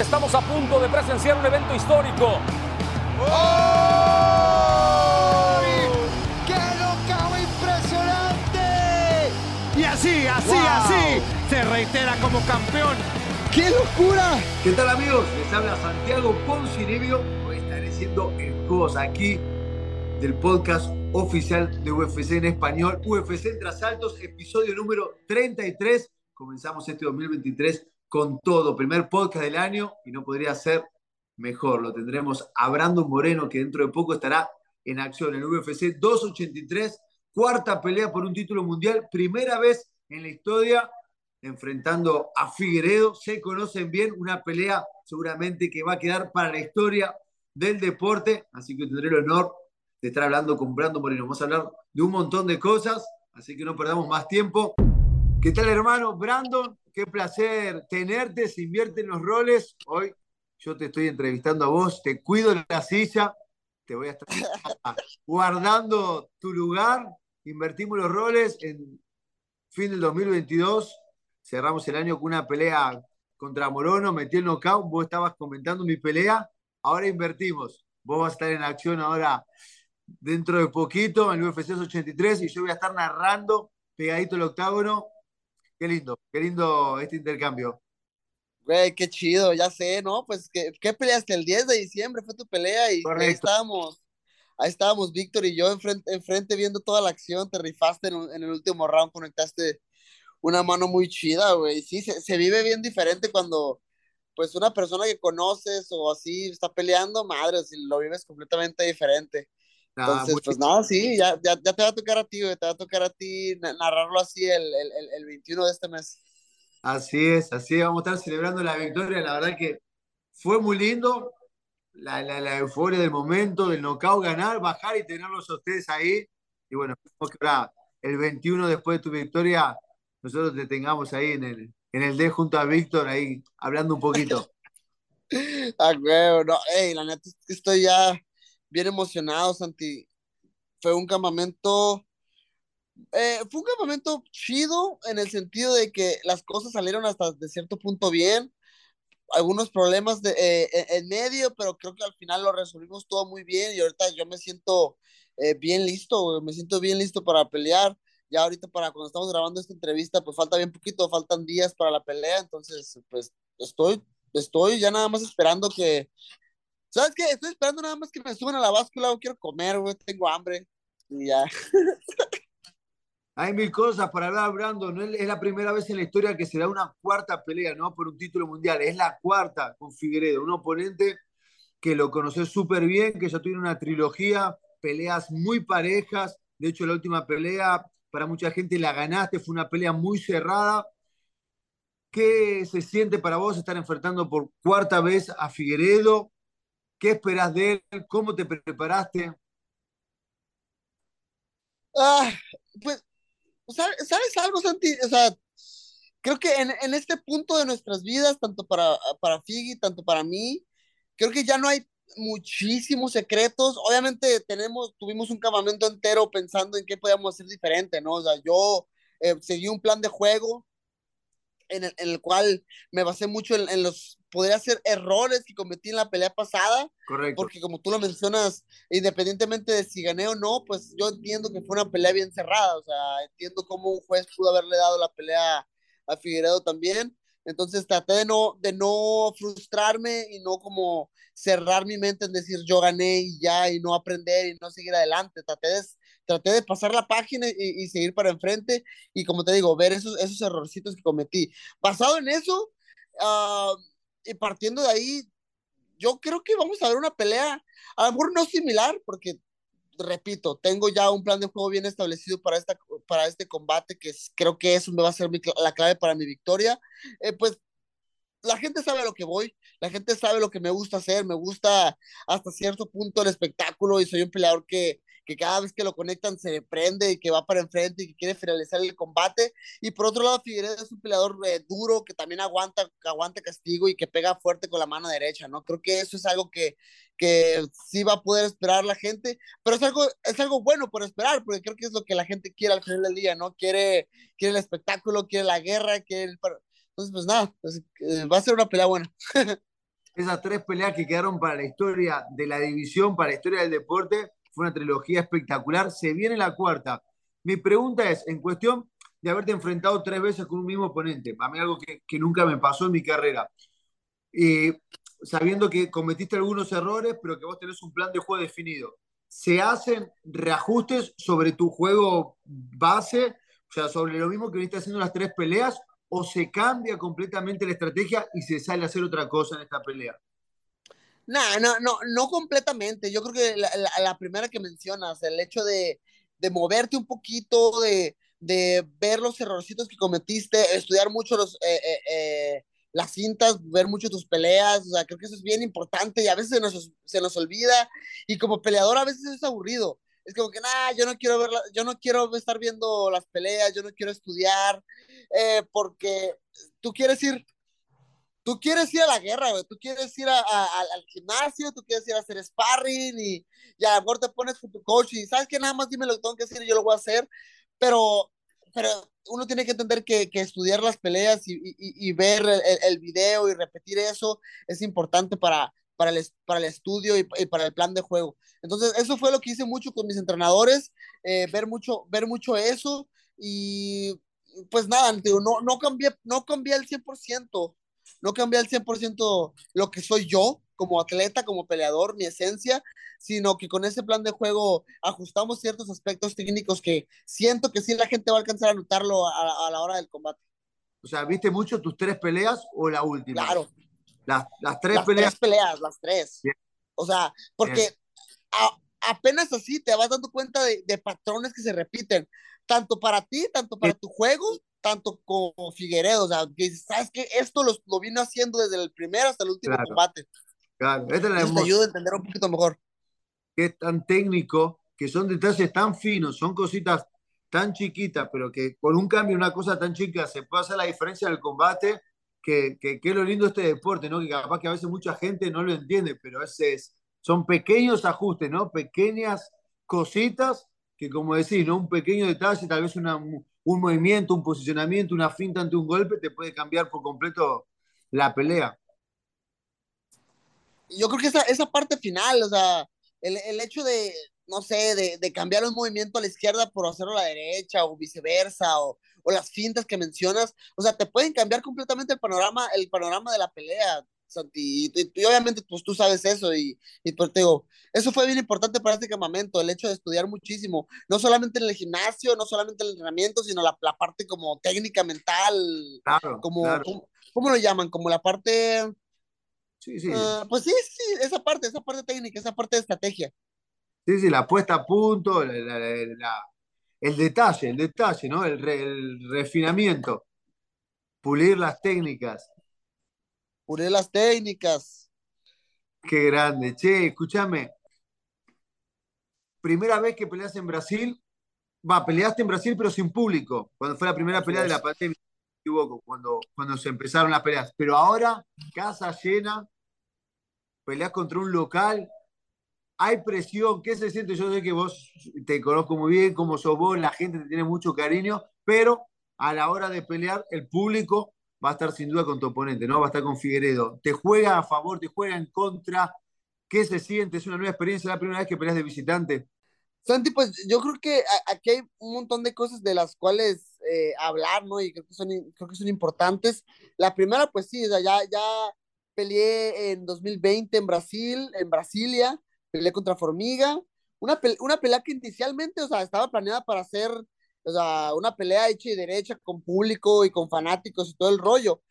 Estamos a punto de presenciar un evento histórico. ¡Qué knockout impresionante! Y así, así, Wow. así, se reitera como campeón. ¡Qué locura! ¿Qué tal amigos? Les habla Santiago Poncinibio. Hoy estaré haciendo el host aquí del podcast oficial de UFC en español, UFC entre asaltos, episodio número 33. Comenzamos este 2023 con todo, primer podcast del año y no podría ser mejor. Lo tendremos a Brandon Moreno que dentro de poco estará en acción en UFC 283, cuarta pelea por un título mundial, primera vez en la historia enfrentando a Figueredo. Se conocen bien, una pelea seguramente que va a quedar para la historia del deporte, así que tendré el honor de estar hablando con Brandon Moreno. Vamos a hablar de un montón de cosas, así que no perdamos más tiempo. ¿Qué tal, hermano? Brandon, qué placer tenerte, se invierten los roles. Hoy yo te estoy entrevistando a vos, te cuido en la silla, te voy a estar guardando tu lugar, invertimos los roles en fin del 2022, cerramos el año con una pelea contra Morono, metí el knockout, vos estabas comentando mi pelea, ahora invertimos, vos vas a estar en acción ahora dentro de poquito en el UFC 83 y yo voy a estar narrando pegadito el octágono. Qué lindo, qué lindo este intercambio. Güey, qué chido, ya sé, ¿no? Pues, ¿qué, qué peleaste? El 10 de diciembre fue tu pelea y ahí estábamos, ahí estábamos Víctor y yo enfrente, enfrente viendo toda la acción, te rifaste en, en el último round, conectaste una mano muy chida, güey. Sí, se, se vive bien diferente cuando, pues, una persona que conoces o así está peleando, madre, si lo vives completamente diferente. Nada, Entonces, pues nada, sí, ya, ya, ya te va a tocar a ti, güey, te va a tocar a ti na- narrarlo así el, el, el, el 21 de este mes. Así es, así es, vamos a estar celebrando la victoria. La verdad que fue muy lindo, la, la, la euforia del momento, del knockout, ganar, bajar y tenerlos a ustedes ahí. Y bueno, que ahora el 21 después de tu victoria, nosotros te tengamos ahí en el, en el D junto a Víctor, ahí hablando un poquito. Ah, güey, no, ey, la neta estoy ya bien emocionado, Santi. Fue un campamento, eh, fue un campamento chido en el sentido de que las cosas salieron hasta de cierto punto bien. Algunos problemas de, eh, en- en medio, pero creo que al final lo resolvimos todo muy bien y ahorita yo me siento eh, bien listo, me siento bien listo para pelear. Ya ahorita para cuando estamos grabando esta entrevista, pues falta bien poquito, faltan días para la pelea, entonces pues estoy, estoy ya nada más esperando que, ¿sabes qué? Estoy esperando nada más que me suban a la báscula, quiero comer, güey, tengo hambre y ya. Hay mil cosas para hablar, Brandon. Es la primera vez en la historia que se da una cuarta pelea, ¿no? Por un título mundial. Es la cuarta con Figueredo, un oponente que lo conoció súper bien, que ya tiene una trilogía, peleas muy parejas. De hecho, la última pelea, para mucha gente la ganaste, fue una pelea muy cerrada. ¿Qué se siente para vos estar enfrentando por cuarta vez a Figueredo? ¿Qué esperás de él? ¿Cómo te preparaste? Ah, pues, ¿sabes, ¿sabes algo, Santi? O sea, creo que en, en este punto de nuestras vidas, tanto para, para Figi, tanto para mí, creo que ya no hay muchísimos secretos. Obviamente tenemos, tuvimos un campamento entero pensando en qué podíamos hacer diferente, ¿no? O sea, yo eh, seguí un plan de juego en el, en el cual me basé mucho en, en los, podría ser errores que cometí en la pelea pasada, Correcto. porque como tú lo mencionas, independientemente de si gané o no, pues yo entiendo que fue una pelea bien cerrada, o sea, entiendo cómo un juez pudo haberle dado la pelea a Figueredo también, Entonces traté de no, de no frustrarme y no como cerrar mi mente en decir yo gané y ya y no aprender y no seguir adelante. Traté de, traté de pasar la página y, seguir para enfrente y como te digo, ver esos, esos errorcitos que cometí. Basado en eso uh, y partiendo de ahí, yo creo que vamos a ver una pelea, a lo mejor no similar, porque repito, tengo ya un plan de juego bien establecido para, esta, para este combate, que creo que eso me va a ser la clave para mi victoria. Eh, pues la gente sabe a lo que voy, la gente sabe lo que me gusta hacer, me gusta hasta cierto punto el espectáculo y soy un peleador que, que cada vez que lo conectan se prende y que va para enfrente y que quiere finalizar el combate. Y por otro lado, Figueredo es un peleador eh, duro que también aguanta, aguanta castigo y que pega fuerte con la mano derecha, ¿no? Creo que eso es algo que, que sí va a poder esperar la gente, pero es algo, es algo bueno por esperar, porque creo que es lo que la gente quiere al final del día, ¿no? Quiere, quiere el espectáculo, quiere la guerra, quiere el... Entonces, pues nada, pues, eh, va a ser una pelea buena. Esas tres peleas que quedaron para la historia de la división, para la historia del deporte, fue una trilogía espectacular. Se viene la cuarta. Mi pregunta es, en cuestión de haberte enfrentado tres veces con un mismo oponente, para mí algo que, nunca me pasó en mi carrera, y sabiendo que cometiste algunos errores, pero que vos tenés un plan de juego definido, ¿se hacen reajustes sobre tu juego base, o sea, sobre lo mismo que viniste haciendo las tres peleas, o se cambia completamente la estrategia y se sale a hacer otra cosa en esta pelea? No, no, no, no completamente. Yo creo que la, la, primera que mencionas, el hecho de, de moverte un poquito, de, de, ver los errorcitos que cometiste, estudiar mucho los, eh, eh, eh, las cintas, ver mucho tus peleas, o sea, creo que eso es bien importante y a veces se nos, se nos olvida y como peleador a veces es aburrido. Es como que, nada, yo no quiero ver, yo no quiero estar viendo las peleas, yo no quiero estudiar, porque tú quieres ir tú quieres ir a la guerra, güey, tú quieres ir al gimnasio, tú quieres ir a hacer sparring y, y a lo mejor te pones con tu coach y sabes que nada más dime lo que tengo que y yo lo voy a hacer, pero, pero uno tiene que entender que, que estudiar las peleas y, y, y ver el, el, video y repetir eso es importante para, para, el, para el estudio y, para el plan de juego. Entonces, eso fue lo que hice mucho con mis entrenadores, eh, ver, mucho, ver mucho eso y pues nada, no, no, cambié, no cambié al 100%, no cambié al 100% lo que soy yo como atleta, como peleador, mi esencia, sino que con ese plan de juego ajustamos ciertos aspectos técnicos que siento que sí la gente va a alcanzar a notarlo a, la hora del combate. O sea, ¿viste mucho tus tres peleas o la última? Claro. Las, las tres peleas. Tres peleas, las tres. O sea, porque apenas así te vas dando cuenta de, de, patrones que se repiten, tanto para ti, tanto para tu juego, tanto como Figueredo, o sea, que sabes que esto lo, lo vino haciendo desde el primer hasta el último combate. Claro, esta es la te ayuda a entender un poquito mejor. Que es tan técnico, que son detalles tan finos, son cositas tan chiquitas, pero que con un cambio, una cosa tan chica, se puede hacer la diferencia en el combate, que, que, que, es lo lindo este deporte, ¿no? Que capaz que a veces mucha gente no lo entiende, pero ese es, son pequeños ajustes, ¿no? Pequeñas cositas que, como decís, ¿no? Un pequeño detalle, tal vez una, un movimiento, un posicionamiento, una finta ante un golpe te puede cambiar por completo la pelea. Yo creo que esa, esa parte final, o sea, el, el hecho de, no sé, de, de, cambiar un movimiento a la izquierda por hacerlo a la derecha o viceversa, o, o, las fintas que mencionas, o sea, te pueden cambiar completamente el panorama, el panorama de la pelea. Santi, y, obviamente pues tú sabes eso y, y pues, te digo, eso fue bien importante para este campamento, el hecho de estudiar muchísimo, no solamente en el gimnasio, no solamente el entrenamiento, sino la, la parte como técnica mental, claro, como, claro. ¿cómo, lo llaman? Como la parte... Sí, sí. Uh, pues sí, sí, esa parte, esa parte técnica, esa parte de estrategia. Sí, sí, la puesta a punto, la, la, la, el detalle, el detalle, ¿no? El, re, el refinamiento, pulir las técnicas pulir las técnicas. Qué grande. Che, escúchame. Primera vez que peleas en Brasil, va, peleaste en Brasil pero sin público, cuando fue la primera pelea de la pandemia, me equivoco, cuando, cuando se empezaron las peleas. Pero ahora, casa llena, peleas contra un local, hay presión, ¿qué se siente? Yo sé que vos te conozco muy bien, como sos vos, la gente te tiene mucho cariño, pero a la hora de pelear, el público va a estar sin duda con tu oponente, ¿no? Va a estar con Figueredo. ¿Te juega a favor, te juega en contra? ¿Qué se siente? ¿Es una nueva experiencia? ¿La primera vez que peleas de visitante? Santi, pues yo creo que aquí hay un montón de cosas de las cuales eh, hablar, ¿no? Y creo que, son, creo que son importantes. La primera, pues sí, ya, ya peleé en 2020 en Brasil, en Brasilia, peleé contra Formiga, una, una pelea que inicialmente, o sea, estaba planeada para hacer, o sea, una pelea hecha y derecha con público y con fanáticos y todo el rollo.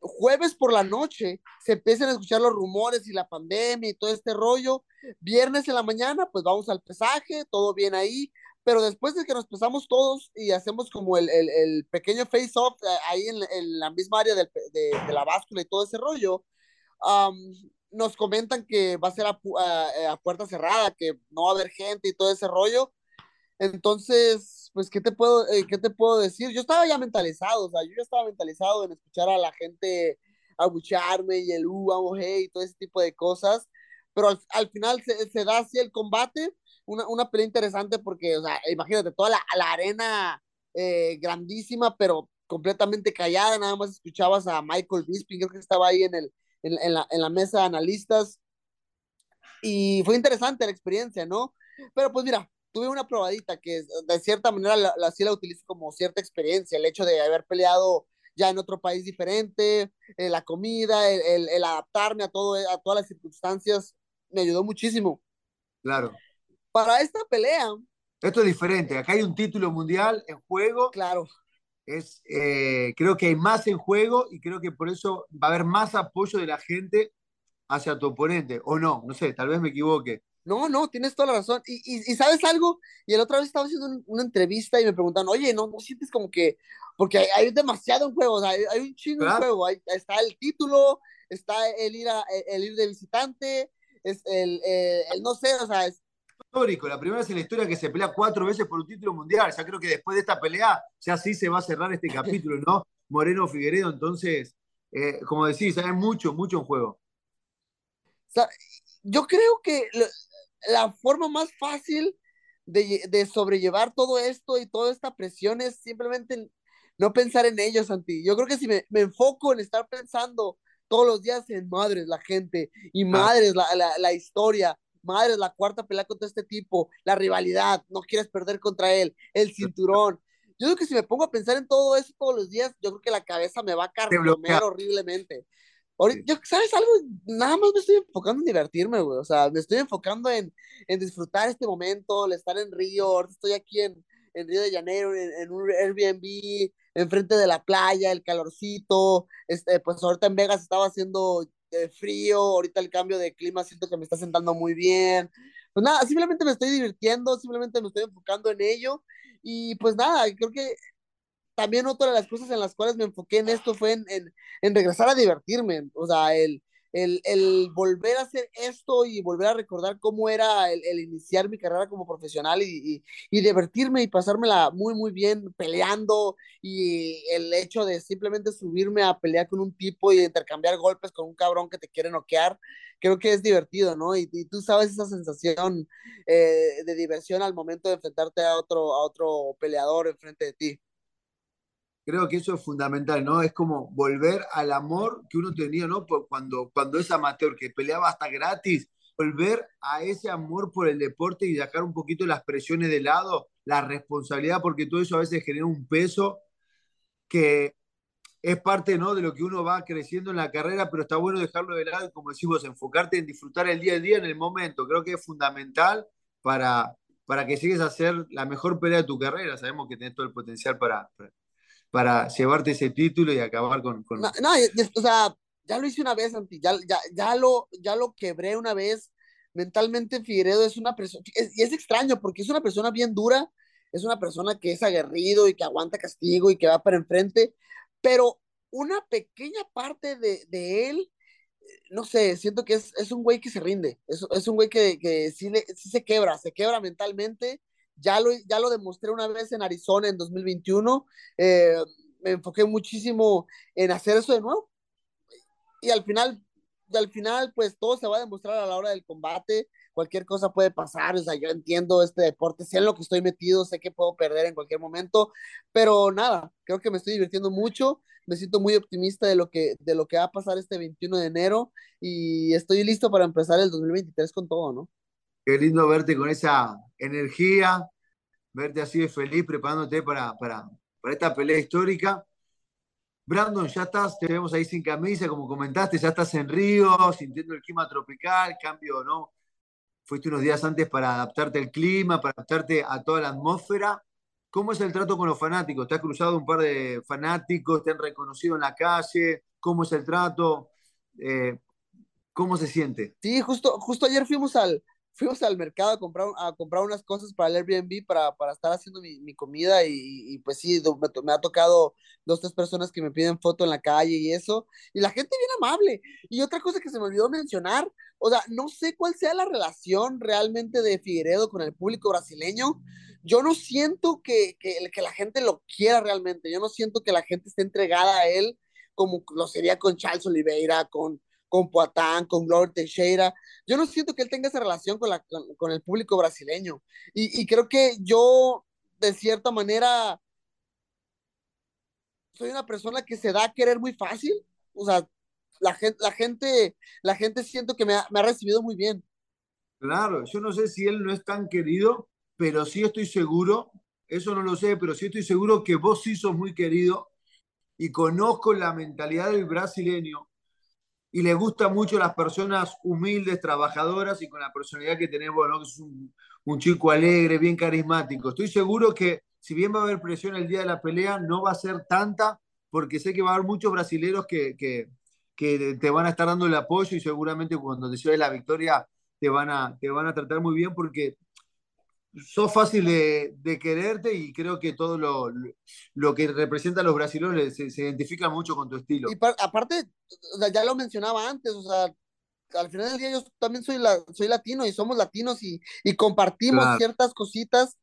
Jueves por la noche se empiezan a escuchar los rumores y la pandemia y todo este rollo. Viernes en la mañana, pues vamos al pesaje, todo bien ahí pero después de que nos pesamos todos y hacemos como el, el, el pequeño face-off eh, ahí en, en, la misma área de, de, la báscula y todo ese rollo, um, nos comentan que va a ser a, puerta cerrada, que no va a haber gente y todo ese rollo. Entonces, pues, ¿qué te puedo, eh, ¿qué te puedo decir? Yo estaba ya mentalizado, o sea, yo ya estaba mentalizado en escuchar a la gente abucharme y el uh, vamos, hey, y todo ese tipo de cosas, pero al, al final se, se da así el combate una, una pelea interesante porque, o sea, imagínate, toda la, la arena eh, grandísima, pero completamente callada, nada más escuchabas a Michael Bisping, creo que estaba ahí en, el, en, en, la, en la mesa de analistas, y fue interesante la experiencia, ¿no? Pero pues mira, tuve una probadita que de cierta manera la, la, sí la utilizo como cierta experiencia, el hecho de haber peleado ya en otro país diferente, eh, la comida, el, el, el, adaptarme a, todo, a todas las circunstancias, me ayudó muchísimo. Claro para esta pelea. Esto es diferente, acá hay un título mundial en juego. Claro. Es, eh, creo que hay más en juego y creo que por eso va a haber más apoyo de la gente hacia tu oponente, o no, no sé, tal vez me equivoque. No, no, tienes toda la razón. Y, y, y sabes algo, y el otra vez estaba haciendo un, una entrevista y me preguntan, oye, ¿no, no sientes como que, porque hay, hay demasiado en juego, o sea, hay, hay un chingo claro. en juego, hay, está el título, está el ir, a, el ir de visitante, es el, el, el no sé, o sea, es, histórico, la primera vez en la historia que se pelea cuatro veces por un título mundial. Ya creo que después de esta pelea, ya sí se va a cerrar este capítulo, ¿no? Moreno Figueredo, entonces, eh, como decís, hay mucho, mucho en juego. O sea, yo creo que la forma más fácil de, de, sobrellevar todo esto y toda esta presión es simplemente no pensar en ellos, Santi. Yo creo que si me, me enfoco en estar pensando todos los días en madres la gente y madres la, la, la historia, madre, la cuarta pelea contra este tipo, la rivalidad, no quieres perder contra él, el cinturón. Yo creo que si me pongo a pensar en todo eso todos los días, yo creo que la cabeza me va a carcomer horriblemente. Ahorita, yo, ¿sabes algo? Nada más me estoy enfocando en divertirme, güey. O sea, me estoy enfocando en, en disfrutar este momento, el estar en Río. Ahorita estoy aquí en, en Río de Janeiro, en, en, un Airbnb, enfrente de la playa, el calorcito. Este, pues ahorita en Vegas estaba haciendo de frío, ahorita el cambio de clima siento que me está sentando muy bien. Pues nada, simplemente me estoy divirtiendo, simplemente me estoy enfocando en ello y pues nada, creo que también otra de las cosas en las cuales me enfoqué en esto fue en, en, en regresar a divertirme, o sea, el, el, el, volver a hacer esto y volver a recordar cómo era el, el iniciar mi carrera como profesional y, y, y, divertirme y pasármela muy, muy bien peleando y el hecho de simplemente subirme a pelear con un tipo y intercambiar golpes con un cabrón que te quiere noquear, creo que es divertido, ¿no? Y, tú sabes esa sensación eh, de diversión al momento de enfrentarte a otro, a otro peleador enfrente de ti. Creo que eso es fundamental, ¿no? Es como volver al amor que uno tenía, ¿no? Cuando, cuando es amateur, que peleaba hasta gratis, volver a ese amor por el deporte y dejar un poquito las presiones de lado, la responsabilidad, porque todo eso a veces genera un peso que es parte ¿no? de lo que uno va creciendo en la carrera, pero está bueno dejarlo de lado y, como decimos, enfocarte en disfrutar el día a día en el momento. Creo que es fundamental para, para que llegues a hacer la mejor pelea de tu carrera. Sabemos que tenés todo el potencial para para llevarte ese título y acabar con... con... No, no, o sea, ya lo hice una vez, Santi, ya, ya, ya, lo, ya lo quebré una vez. Mentalmente Figueredo es una persona, y es extraño porque es una persona bien dura, es una persona que es aguerrido y que aguanta castigo y que va para enfrente, pero una pequeña parte de, de él, no sé, siento que es, es un güey que se rinde, es, es un güey que, que sí, le, sí se quebra, se quebra mentalmente ya lo, ya lo demostré una vez en Arizona en 2021. Eh, me enfoqué muchísimo en hacer eso de nuevo. Y al final, al final, pues todo se va a demostrar a la hora del combate. Cualquier cosa puede pasar. O sea, yo entiendo este deporte, sé en lo que estoy metido, sé que puedo perder en cualquier momento. Pero nada, creo que me estoy divirtiendo mucho. Me siento muy optimista de lo que, de lo que va a pasar este 21 de enero. Y estoy listo para empezar el 2023 con todo, ¿no? Qué lindo verte con esa energía, verte así de feliz, preparándote para, para, para esta pelea histórica. Brandon, ya estás, te vemos ahí sin camisa, como comentaste, ya estás en Río, sintiendo el clima tropical, cambio, ¿no? Fuiste unos días antes para adaptarte al clima, para adaptarte a toda la atmósfera. ¿Cómo es el trato con los fanáticos? ¿Te has cruzado un par de fanáticos? ¿Te han reconocido en la calle? ¿Cómo es el trato? Eh, ¿Cómo se siente? Sí, justo, justo ayer fuimos al, fuimos al mercado a comprar, a comprar unas cosas para el Airbnb para, para estar haciendo mi, mi comida y, y, pues sí, me, ha tocado dos, tres personas que me piden foto en la calle y eso, y la gente bien amable. Y otra cosa que se me olvidó mencionar, o sea, no sé cuál sea la relación realmente de Figueredo con el público brasileño. Yo no siento que, que, que la gente lo quiera realmente, yo no siento que la gente esté entregada a él como lo sería con Charles Oliveira, con, con Poatán, con Glover Teixeira. Yo no siento que él tenga esa relación con, la, con el público brasileño. Y, y, creo que yo, de cierta manera, soy una persona que se da a querer muy fácil. O sea, la gente, la gente, la gente siento que me ha, me ha recibido muy bien. Claro, yo no sé si él no es tan querido, pero sí estoy seguro, eso no lo sé, pero sí estoy seguro que vos sí sos muy querido y conozco la mentalidad del brasileño y le gusta mucho las personas humildes, trabajadoras y con la personalidad que tenemos, ¿no? que es un, chico alegre, bien carismático. Estoy seguro que si bien va a haber presión el día de la pelea, no va a ser tanta porque sé que va a haber muchos brasileños que, que, que te van a estar dando el apoyo y seguramente cuando te lleves la victoria te van a, te van a tratar muy bien porque sos fácil de, de, quererte y creo que todo lo, lo que representa a los brasileños se, se, identifica mucho con tu estilo. Y par, aparte, o sea, ya lo mencionaba antes, o sea, al final del día yo también soy, la, soy latino y somos latinos y, y compartimos claro. ciertas cositas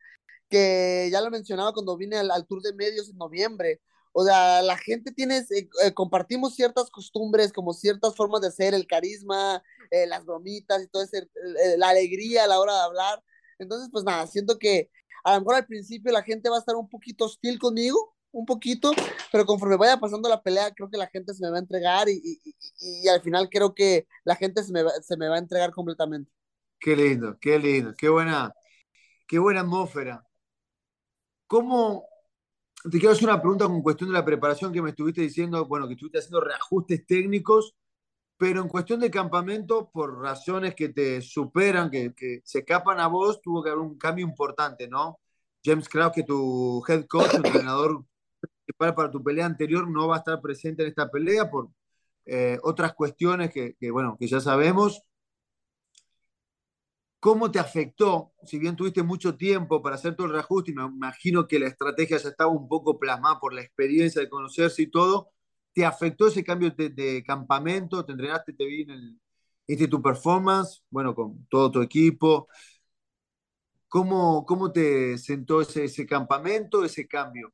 que ya lo mencionaba cuando vine al, al, Tour de Medios en noviembre. O sea, la gente tiene, eh, eh, compartimos ciertas costumbres, como ciertas formas de ser, el carisma, eh, las bromitas y todo eso, eh, la alegría a la hora de hablar entonces, pues nada, siento que a lo mejor al principio la gente va a estar un poquito hostil conmigo, un poquito, pero conforme vaya pasando la pelea, creo que la gente se me va a entregar y, y, y, y al final creo que la gente se me, va, se me va a entregar completamente. Qué lindo, qué lindo, qué buena, qué buena atmósfera. ¿Cómo, te quiero hacer una pregunta con cuestión de la preparación que me estuviste diciendo, bueno, que estuviste haciendo reajustes técnicos pero en cuestión de campamento, por razones que te superan, que, que, se escapan a vos, tuvo que haber un cambio importante, ¿no? James Krause, que tu head coach, entrenador principal para tu pelea anterior, no va a estar presente en esta pelea por eh, otras cuestiones que, que, bueno, que ya sabemos. ¿Cómo te afectó? Si bien tuviste mucho tiempo para hacer todo el reajuste, y me imagino que la estrategia ya estaba un poco plasmada por la experiencia de conocerse y todo, ¿Te afectó ese cambio de, campamento? ¿Te entrenaste, te vi en el Instituto Performance? Bueno, con todo tu equipo. ¿Cómo, cómo te sentó ese, ese campamento, ese cambio?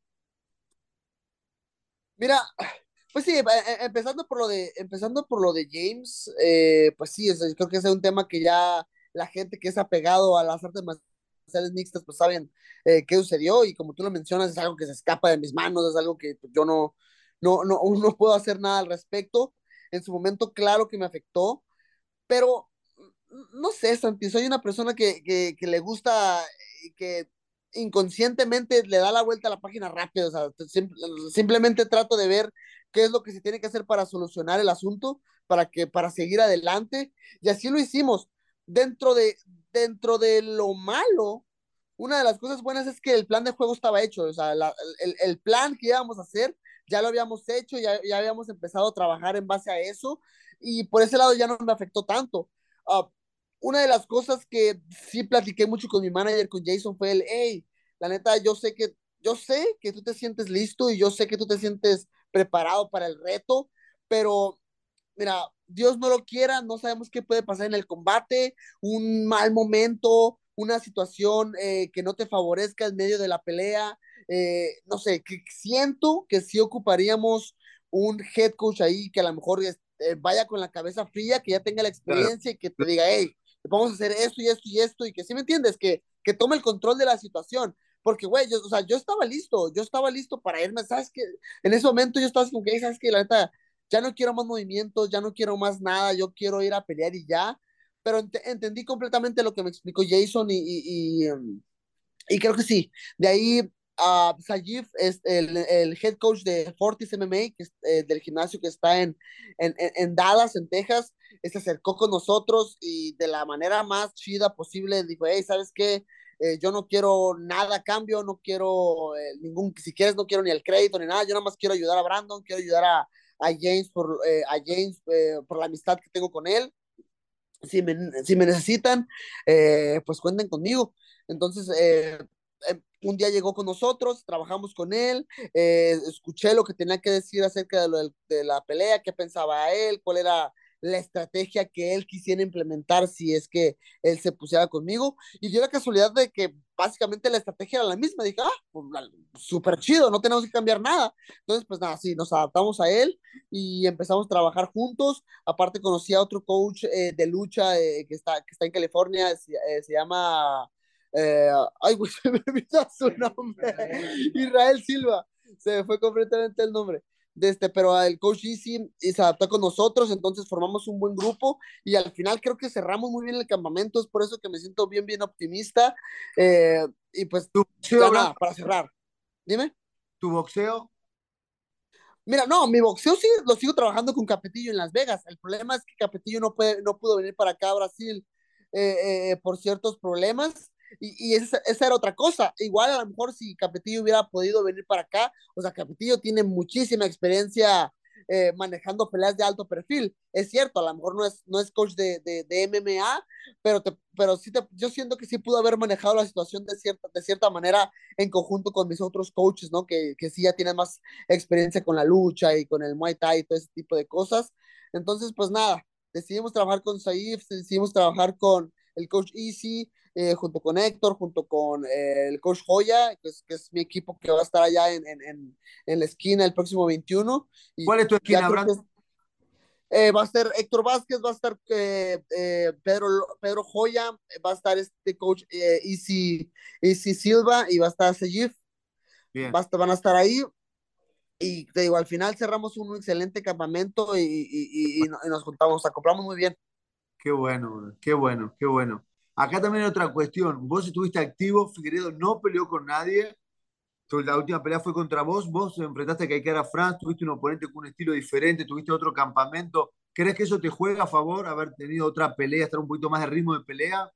Mira, pues sí, empezando por lo de, empezando por lo de James, eh, pues sí, creo que ese es un tema que ya la gente que es apegado a las artes marciales mixtas, pues saben eh, qué sucedió y como tú lo mencionas, es algo que se escapa de mis manos, es algo que yo no, no, no, no puedo hacer nada al respecto. En su momento, claro que me afectó, pero no sé, Santi, soy una persona que, que, que le gusta, que inconscientemente le da la vuelta a la página rápido, o sea, simple, simplemente trato de ver qué es lo que se tiene que hacer para solucionar el asunto, para que para seguir adelante, y así lo hicimos. Dentro de dentro de lo malo, una de las cosas buenas es que el plan de juego estaba hecho, o sea, la, el, el, plan que íbamos a hacer ya lo habíamos hecho, ya, ya habíamos empezado a trabajar en base a eso y por ese lado ya no me afectó tanto. Uh, una de las cosas que sí platiqué mucho con mi manager, con Jason, fue el, hey, la neta, yo sé que, yo sé que tú te sientes listo y yo sé que tú te sientes preparado para el reto, pero mira, Dios no lo quiera, no sabemos qué puede pasar en el combate, un mal momento, una situación eh, que no te favorezca en medio de la pelea, eh, no sé, que siento que sí ocuparíamos un head coach ahí que a lo mejor eh, vaya con la cabeza fría, que ya tenga la experiencia y que te diga, hey, vamos a hacer esto y esto y esto, y que sí me entiendes, que, que tome el control de la situación. Porque, güey, yo, o sea, yo estaba listo, yo estaba listo para irme, ¿sabes qué? En ese momento yo estaba como que, ¿sabes qué? La neta, ya no quiero más movimientos, ya no quiero más nada, yo quiero ir a pelear y ya. Pero ent entendí completamente lo que me explicó Jason y, y, y, y creo que sí. De ahí uh, Sayif es el, el, head coach de Fortis MMA, que es, eh, del gimnasio que está en, en, en, Dallas, en Texas, se acercó con nosotros y de la manera más chida posible dijo, hey, ¿sabes qué? Eh, yo no quiero nada a cambio, no quiero eh, ningún, si quieres, no quiero ni el crédito ni nada, yo nada más quiero ayudar a Brandon, quiero ayudar a, a James por, eh, a James por la amistad que tengo con él. Si me, si me necesitan, pues cuenten conmigo. Entonces, un día llegó con nosotros, trabajamos con él, escuché lo que tenía que decir acerca de, la pelea, qué pensaba él, cuál era la estrategia que él quisiera implementar si es que él se pusiera conmigo. Y dio la casualidad de que básicamente la estrategia era la misma. Dije, ah, pues, súper chido, no tenemos que cambiar nada. Entonces, pues nada, sí, nos adaptamos a él y empezamos a trabajar juntos. Aparte, conocí a otro coach eh, de lucha eh, que, está, que está en California, se, eh, se llama. Ay, pues se me olvidó su nombre. Israel Silva. Se me fue completamente el nombre de este, pero el coach Easy se adaptó con nosotros, entonces formamos un buen grupo y al final creo que cerramos muy bien el campamento, es por eso que me siento bien, bien optimista. Eh, y pues, ¿Tu boxeo, nada, para cerrar. Dime. ¿Tu boxeo? Mira, no, mi boxeo sí lo sigo trabajando con Capetillo en Las Vegas. El problema es que Capetillo no, puede, no pudo venir para acá a Brasil eh, eh, por ciertos problemas. Y, esa, era otra cosa. Igual a lo mejor si Capetillo hubiera podido venir para acá, o sea, Capetillo tiene muchísima experiencia eh, manejando peleas de alto perfil. Es cierto, a lo mejor no es, no es coach de, de, MMA, pero, te, pero sí te, yo siento que sí pudo haber manejado la situación de cierta, de cierta manera en conjunto con mis otros coaches, ¿no? Que, que sí ya tienen más experiencia con la lucha y con el Muay Thai y todo ese tipo de cosas. Entonces, pues nada, decidimos trabajar con Saif, decidimos trabajar con el coach Easy, eh, junto con Héctor, junto con eh, el coach Joya, que es, que es, mi equipo que va a estar allá en, en, en la esquina el próximo 21. Y ¿Cuál es tu esquina, eh, va a estar Héctor Vázquez, va a estar Pedro, Pedro Joya, va a estar este coach Easy, Easy Silva y va a estar Sejif. van a estar ahí. Y te digo, al final cerramos un excelente campamento y, y, y, y nos juntamos, acoplamos muy bien. Qué bueno, qué bueno, qué bueno. Acá también hay otra cuestión. Vos estuviste activo, Figueredo no peleó con nadie. La última pelea fue contra vos. Vos enfrentaste a Kaikara France, tuviste un oponente con un estilo diferente, tuviste otro campamento. ¿Crees que eso te juega a favor, haber tenido otra pelea, estar un poquito más de ritmo de pelea?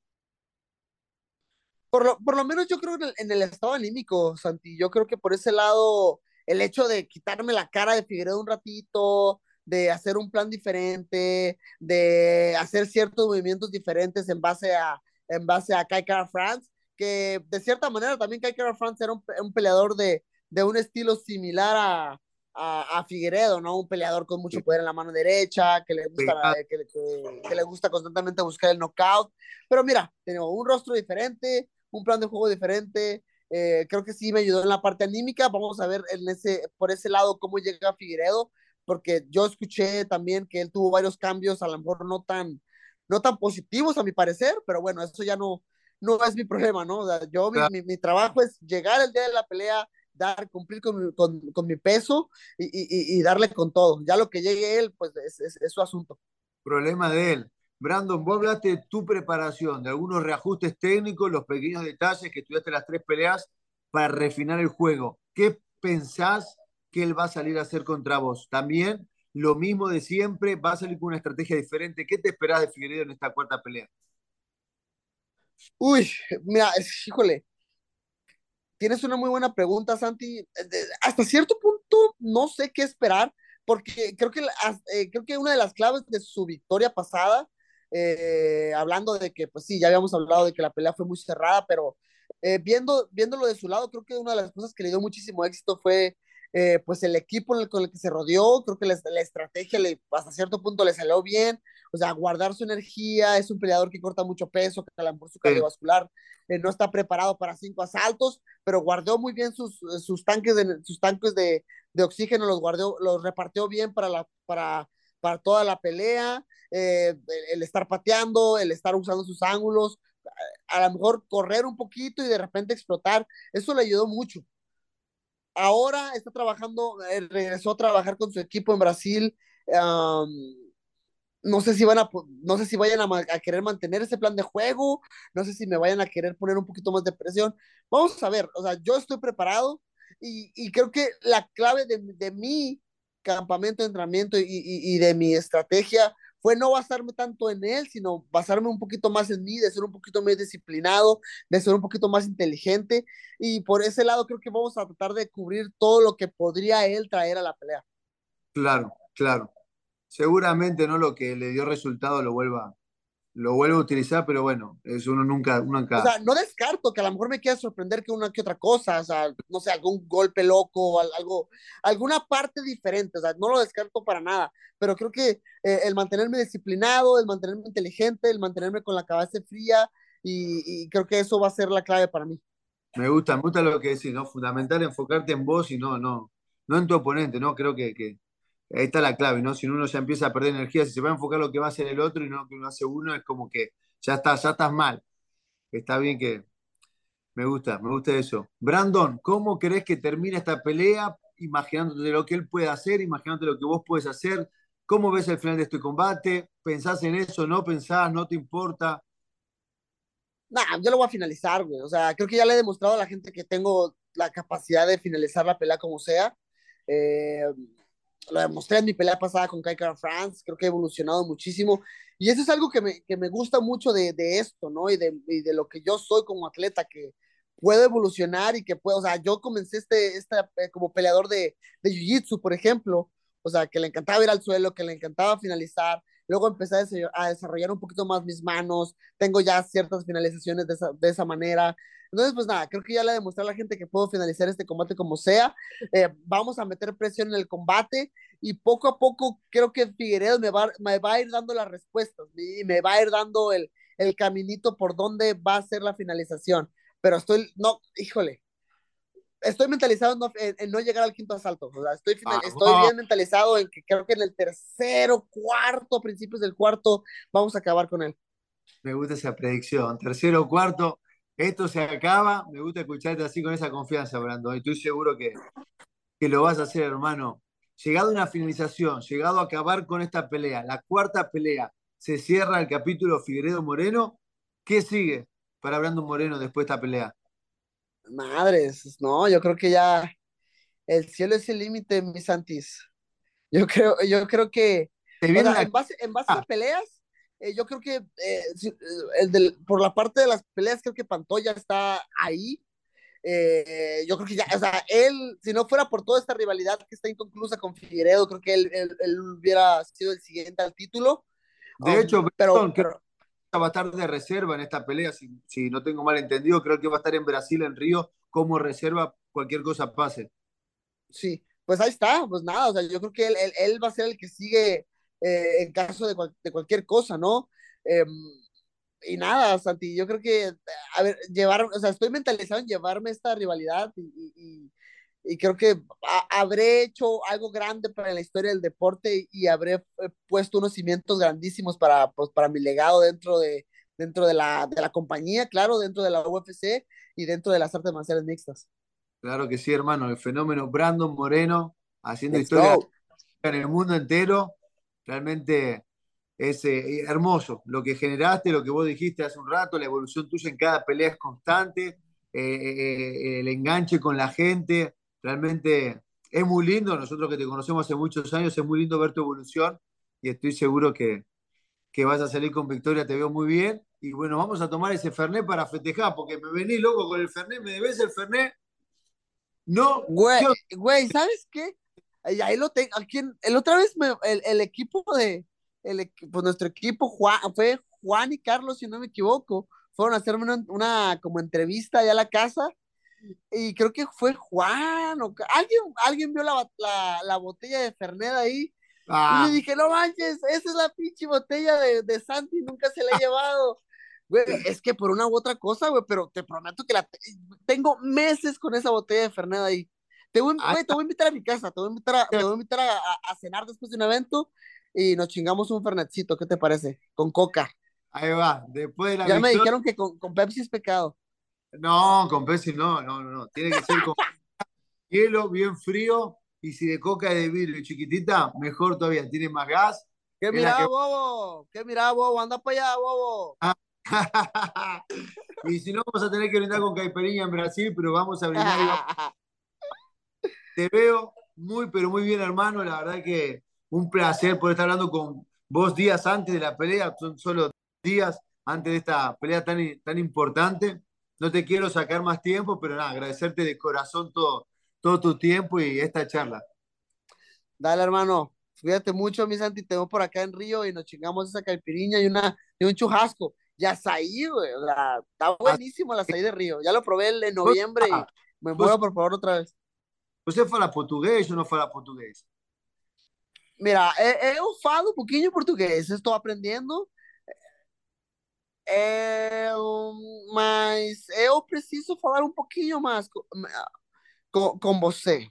Por lo, por lo menos yo creo que en el, estado anímico, Santi, yo creo que por ese lado, el hecho de quitarme la cara de Figueredo un ratito, de hacer un plan diferente, de hacer ciertos movimientos diferentes en base a, en base a Kai Kara France, que de cierta manera también Kai Kara France era un, un peleador de, de, un estilo similar a, a, a, Figueredo, ¿no? Un peleador con mucho poder en la mano derecha, que le gusta, que, que, que le gusta constantemente buscar el knockout. Pero mira, tenemos un rostro diferente, un plan de juego diferente. Eh, creo que sí me ayudó en la parte anímica. Vamos a ver en ese, por ese lado cómo llega Figueredo, porque yo escuché también que él tuvo varios cambios, a lo mejor no tan, no tan positivos a mi parecer, pero bueno, eso ya no, no es mi problema, ¿no? O sea, yo, mi, mi, trabajo es llegar el día de la pelea, dar, cumplir con, con, con mi peso y, y, y, darle con todo. Ya lo que llegue él, pues es, es, es, su asunto. Problema de él. Brandon, vos hablaste de tu preparación, de algunos reajustes técnicos, los pequeños detalles que estudiaste las tres peleas para refinar el juego. ¿Qué pensás que él va a salir a hacer contra vos? También lo mismo de siempre, va a salir con una estrategia diferente. ¿Qué te esperás de Figueiredo en esta cuarta pelea? Uy, mira, híjole, tienes una muy buena pregunta, Santi. Hasta cierto punto no sé qué esperar, porque creo que, eh, creo que una de las claves de su victoria pasada, eh, hablando de que, pues sí, ya habíamos hablado de que la pelea fue muy cerrada, pero eh, viendo, viéndolo de su lado, creo que una de las cosas que le dio muchísimo éxito fue eh, pues el equipo el, con el que se rodeó, creo que la, la estrategia le, hasta cierto punto le salió bien, o sea, guardar su energía, es un peleador que corta mucho peso, que a lo mejor su cardiovascular eh, no está preparado para cinco asaltos, pero guardó muy bien sus, sus tanques, de, sus tanques de, de oxígeno, los guardó, los repartió bien para, la, para, para toda la pelea, eh, el estar pateando, el estar usando sus ángulos, a, a lo mejor correr un poquito y de repente explotar, eso le ayudó mucho ahora está trabajando, eh, regresó a trabajar con su equipo en Brasil. Um, no sé si van a, no sé si vayan a, querer mantener ese plan de juego, no sé si me vayan a querer poner un poquito más de presión. Vamos a ver, o sea, yo estoy preparado y, creo que la clave de, de mi campamento entrenamiento y, de mi estrategia fue no basarme tanto en él, sino basarme un poquito más en mí, de ser un poquito más disciplinado, de ser un poquito más inteligente. Y por ese lado creo que vamos a tratar de cubrir todo lo que podría él traer a la pelea. Claro, claro seguramente no lo que le dio resultado lo vuelva, lo vuelva a utilizar, pero bueno, eso uno nunca, nunca. O sea, no descarto que a lo mejor me quiera sorprender que una que otra cosa, o sea, no sé, algún golpe loco, algo, alguna parte diferente, o sea, no lo descarto para nada, pero creo que eh, el mantenerme disciplinado, el mantenerme inteligente, el mantenerme con la cabeza fría, y, creo que eso va a ser la clave para mí. Me gusta, me gusta lo que decís, ¿no? Fundamental enfocarte en vos y no, no, no en tu oponente, ¿no? Creo que, que ahí está la clave, ¿no? Si uno ya empieza a perder energía, si se va a enfocar lo que va a hacer el otro y no lo que uno hace uno, es como que ya está, ya estás mal. Está bien que me gusta, me gusta eso. Brandon, ¿cómo crees que termina esta pelea? Imaginándote lo que él puede hacer, imaginándote lo que vos puedes hacer. ¿Cómo ves el final de este combate? ¿Pensás en eso? ¿No pensás? ¿No te importa? Nah, yo lo voy a finalizar, güey. O sea, creo que ya le he demostrado a la gente que tengo la capacidad de finalizar la pelea como sea. Eh, lo demostré en mi pelea pasada con Kai France, creo que he evolucionado muchísimo. Y eso es algo que me, que me gusta mucho de, de esto, ¿no? Y de, y de, lo que yo soy como atleta, que puedo evolucionar y que puedo, o sea, yo comencé este, este como peleador de, de Jiu-Jitsu, por ejemplo, o sea, que le encantaba ir al suelo, que le encantaba finalizar, luego empecé a desarrollar un poquito más mis manos, tengo ya ciertas finalizaciones de esa, de esa manera, entonces, pues nada, creo que ya le demostré a la gente que puedo finalizar este combate como sea. Eh, vamos a meter presión en el combate y poco a poco creo que Figueredo me va, me va a ir dando las respuestas y me va a ir dando el, el caminito por donde va a ser la finalización. Pero estoy, no, híjole, estoy mentalizado en no, llegar al quinto asalto. O sea, estoy, ah, estoy bien mentalizado en que creo que en el tercero, cuarto, principios del cuarto, vamos a acabar con él. Me gusta esa predicción. Tercero, cuarto, esto se acaba. Me gusta escucharte así con esa confianza, Brando. Y estoy seguro que, que lo vas a hacer, hermano. Llegado a una finalización, llegado a acabar con esta pelea, la cuarta pelea, se cierra el capítulo Figueredo Moreno. ¿Qué sigue para Brando Moreno después de esta pelea? Madres, no, yo creo que ya el cielo es el límite, mis santis. Yo creo, yo creo que en base, en base a ah. peleas, eh, yo creo que eh, eh, el del, por la parte de las peleas, creo que Pantoya está ahí. yo creo que ya, o sea, él, si no fuera por toda esta rivalidad que está inconclusa con Figueredo, creo que él, él, hubiera sido el siguiente al título. De um, hecho, pero, pero, va a estar de reserva en esta pelea, si, si, no tengo mal entendido, creo que va a estar en Brasil, en Río, como reserva, cualquier cosa pase. Sí, pues ahí está, pues nada, o sea, yo creo que él, él, él va a ser el que sigue eh, en caso de, de, cualquier cosa, ¿no? Em, y nada, Santi, yo creo que, a ver, llevar, o sea, estoy mentalizado en llevarme esta rivalidad y, y, y creo que habré hecho algo grande para la historia del deporte y habré eh, puesto unos cimientos grandísimos para, pues, para mi legado dentro de, dentro de la, de la compañía, claro, dentro de la UFC y dentro de las artes marciales mixtas. Claro que sí, hermano, el fenómeno Brandon Moreno haciendo historia en el mundo entero realmente es eh, hermoso. Lo que generaste, lo que vos dijiste hace un rato, la evolución tuya en cada pelea es constante, eh, eh, el enganche con la gente, realmente es muy lindo. Nosotros que te conocemos hace muchos años, es muy lindo ver tu evolución y estoy seguro que, que vas a salir con victoria, te veo muy bien. Y bueno, vamos a tomar ese Fernet para festejar, porque me vení loco con el Fernet, ¿me debes el Fernet? No. Güey, güey, ¿sabes qué? Ahí lo tengo. Aquí, el otra vez el, el, equipo de. El, pues nuestro equipo Juan, fue Juan y Carlos, si no me equivoco. Fueron a hacerme una, una como entrevista allá a la casa. Y creo que fue Juan o alguien, alguien vio la, la, la botella de Fernet ahí. Y le ah. dije, no manches, esa es la pinche botella de, de Santi, nunca se la he llevado. Güey, es que por una u otra cosa, güey, pero te prometo que la tengo meses con esa botella de Fernet ahí. Te voy, a invitar a mi casa, te voy a invitar, a, te voy a, invitar a, cenar después de un evento y nos chingamos un fernetcito, ¿qué te parece? Con coca. Ahí va, después de la Ya me dijeron que con, Pepsi es pecado. No, con Pepsi no, no, no, tiene que ser con hielo, bien frío, y si de coca es de vidrio chiquitita, mejor todavía, tiene más gas ¿Qué mira, bobo? ¿Qué mira, bobo? Anda para allá, bobo. y si no, vamos a tener que brindar con caipirinha en Brasil, pero vamos a brindar. Te veo muy, pero muy bien, hermano. La verdad que un placer poder estar hablando con vos días antes de la pelea, son solo días antes de esta pelea tan, tan importante. No te quiero sacar más tiempo, pero nada, agradecerte de corazón todo, todo tu tiempo y esta charla. Dale, hermano. Cuídate mucho, mi Santi. Te veo por acá en Río y nos chingamos esa caipiriña y, una, y un chujasco. Ya saí, güey. O sea, está buenísimo la saí de Río. Ya lo probé en noviembre y me muero por probar otra vez. ¿Você fala português ou não fala português? Mira, eu falo um pouquinho português, estou aprendendo, é, mas eu preciso falar um pouquinho mais com, com, com você.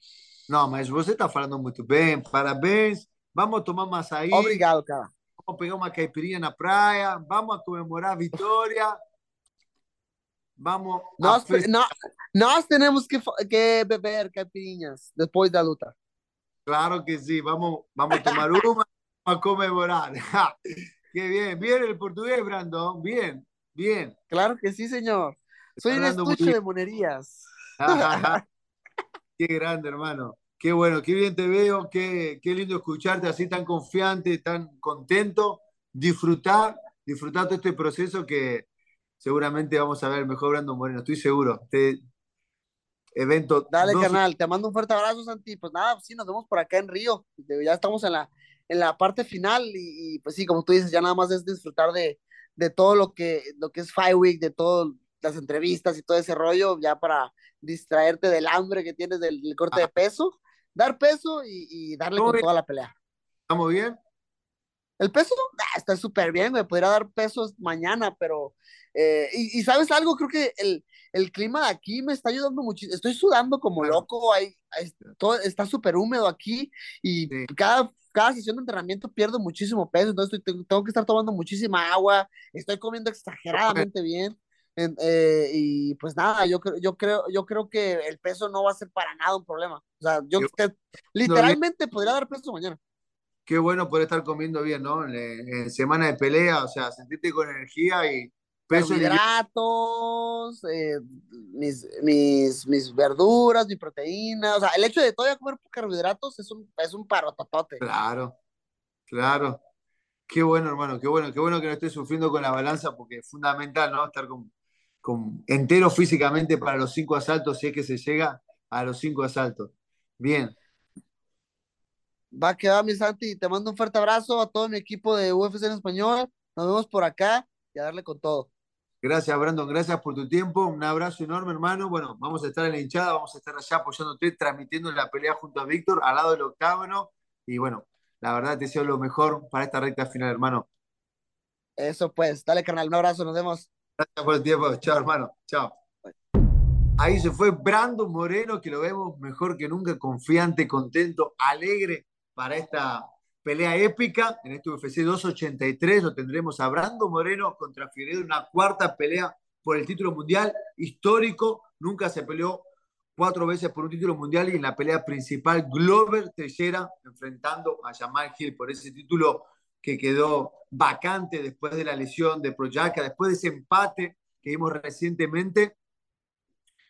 Não, mas você está falando muito bem, parabéns. Vamos tomar um açaí. Obrigado, cara. Vamos pegar uma caipirinha na praia, vamos comemorar a vitória. Vamos. Nós, nós, nós temos que, que beber caipirinhas depois da luta. Claro que sí, vamos, vamos tomar una a conmemorar. Qué bien, bien el portugués, Brandon, bien, bien. Claro que sí, señor. Soy un estuche de monerías. qué grande, hermano. Qué bueno, qué bien te veo, qué, qué lindo escucharte así tan confiante, tan contento. Disfrutar, disfrutar todo este proceso que seguramente vamos a ver mejor Brandon Moreno, estoy seguro. Te, evento. Dale, canal, te mando un fuerte abrazo, Santi. Pues nada, sí, nos vemos por acá en Río. Ya estamos en la, en la parte final y, pues sí, como tú dices, ya nada más es disfrutar de, de todo lo que, lo que es Five Week, de todas las entrevistas y todo ese rollo, ya para distraerte del hambre que tienes del, corte de peso, dar peso y, darle con toda la pelea. ¿Estamos bien? El peso ah, está súper bien, me podría dar pesos mañana, pero eh, y, sabes algo, creo que el, el, clima de aquí me está ayudando mucho. Estoy sudando como loco, hay, todo, está súper húmedo aquí y cada, cada sesión de entrenamiento pierdo muchísimo peso, entonces tengo que estar tomando muchísima agua, estoy comiendo exageradamente bien. Eh, y pues nada, yo, yo, creo, yo creo que el peso no va a ser para nada un problema. O sea, yo, literalmente podría dar peso mañana qué bueno poder estar comiendo bien, ¿no? En, semana de pelea, o sea, sentirte con energía y peso carbohidratos, eh, mis, mis, mis, verduras, mi proteína, o sea, el hecho de todavía comer carbohidratos es un, es un parototote. Claro, claro. Qué bueno, hermano, qué bueno, qué bueno que no estés sufriendo con la balanza porque es fundamental, ¿no? Estar con, con entero físicamente para los cinco asaltos, si es que se llega a los cinco asaltos. Bien. Va a quedar mi Santi, te mando un fuerte abrazo a todo mi equipo de UFC en español. Nos vemos por acá y a darle con todo. Gracias, Brandon. Gracias por tu tiempo. Un abrazo enorme, hermano. Bueno, vamos a estar en la hinchada, vamos a estar allá apoyándote, transmitiendo la pelea junto a Víctor, al lado del octágono. Y bueno, la verdad te deseo lo mejor para esta recta final, hermano. Eso pues, dale, carnal. Un abrazo, nos vemos. Gracias por el tiempo. Chao, hermano. Chao. Ahí se fue Brandon Moreno, que lo vemos mejor que nunca, confiante, contento, alegre para esta pelea épica. En este UFC 283 lo tendremos a Brando Moreno contra Figueiredo, una cuarta pelea por el título mundial histórico. Nunca se peleó cuatro veces por un título mundial y en la pelea principal Glover Teixeira enfrentando a Jamal Hill por ese título que quedó vacante después de la lesión de Proyaka, después de ese empate que vimos recientemente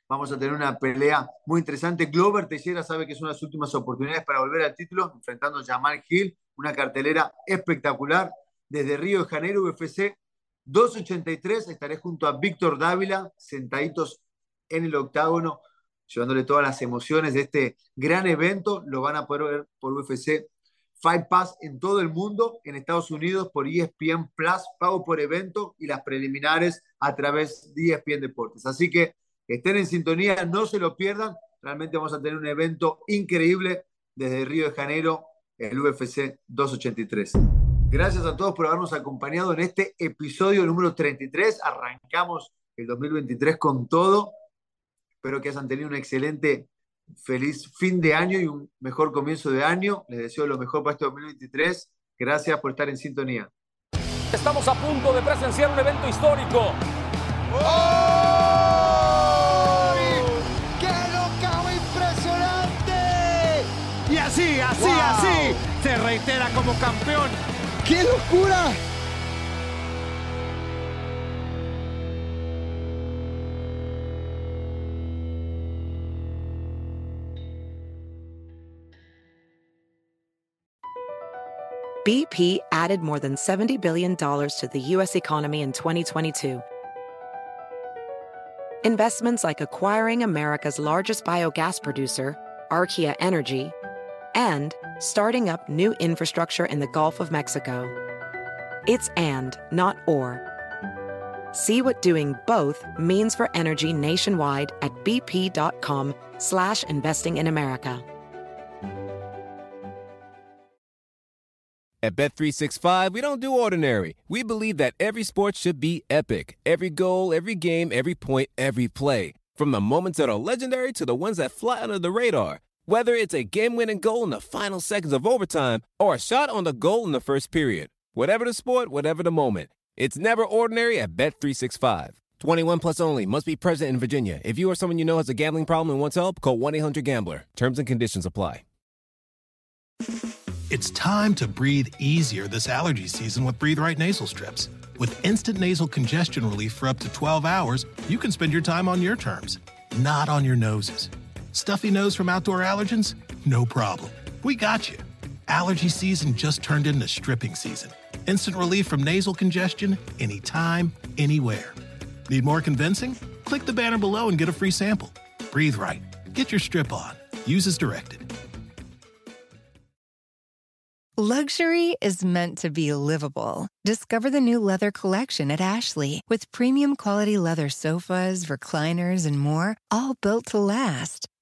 Vamos a tener una pelea muy interesante. Glover Teixeira sabe que de las últimas oportunidades para volver al título, enfrentando a Jamal Hill, una cartelera espectacular. Desde Río de Janeiro, UFC 283, estaré junto a Víctor Dávila, sentaditos en el octágono, llevándole todas las emociones de este gran evento. Lo van a poder ver por UFC Fight Pass en todo el mundo, en Estados Unidos por ESPN Plus, pago por evento y las preliminares a través de ESPN Deportes. Así que Estén en sintonía, no se lo pierdan. Realmente vamos a tener un evento increíble desde Río de Janeiro, el UFC 283. Gracias a todos por habernos acompañado en este episodio número 33. Arrancamos el 2023 con todo. Espero que hayan tenido un excelente, feliz fin de año y un mejor comienzo de año. Les deseo lo mejor para este 2023. Gracias por estar en sintonía. Estamos a punto de presenciar un evento histórico. Así, así, así, se reitera como campeón ¡Qué locura! BP added more than $70 billion to the U.S. economy in 2022. Investments like acquiring America's largest biogas producer, Archaea Energy, and starting up new infrastructure in the Gulf of Mexico. It's and, not or. See what doing both means for energy nationwide at bp.com slash investing in America. At Bet365, we don't do ordinary. We believe that every sport should be epic. Every goal, every game, every point, every play. From the moments that are legendary to the ones that fly under the radar. Whether it's a game-winning goal in the final seconds of overtime or a shot on the goal in the first period. Whatever the sport, whatever the moment. It's never ordinary at Bet365. 21 plus only. Must be present in Virginia. If you or someone you know has a gambling problem and wants help, call 1-800-GAMBLER. Terms and conditions apply. It's time to breathe easier this allergy season with Breathe Right nasal strips. With instant nasal congestion relief for up to 12 hours, you can spend your time on your terms, not on your noses. Stuffy nose from outdoor allergens? No problem. We got you. Allergy season just turned into stripping season. Instant relief from nasal congestion anytime, anywhere. Need more convincing? Click the banner below and get a free sample. Breathe right. Get your strip on. Use as directed. Luxury is meant to be livable. Discover the new leather collection at Ashley with premium quality leather sofas, recliners, and more, all built to last.